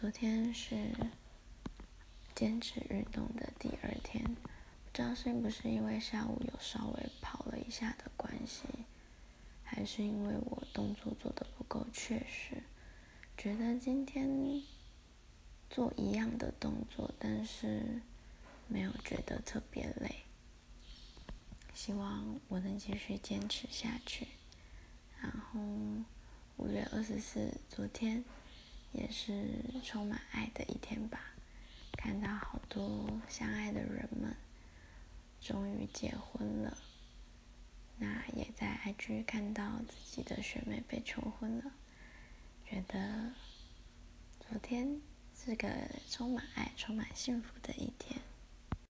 昨天是坚持运动的第二天，不知道是不是因为下午有稍微跑了一下的关系，还是因为我动作做的不够确实，觉得今天做一样的动作，但是没有觉得特别累。希望我能继续坚持下去。然后五月二十四，昨天也是充满爱的一天吧。看到好多相爱的人们终于结婚了，那也在 IG 看到自己的学妹被求婚了，觉得昨天是个充满爱、充满幸福的一天。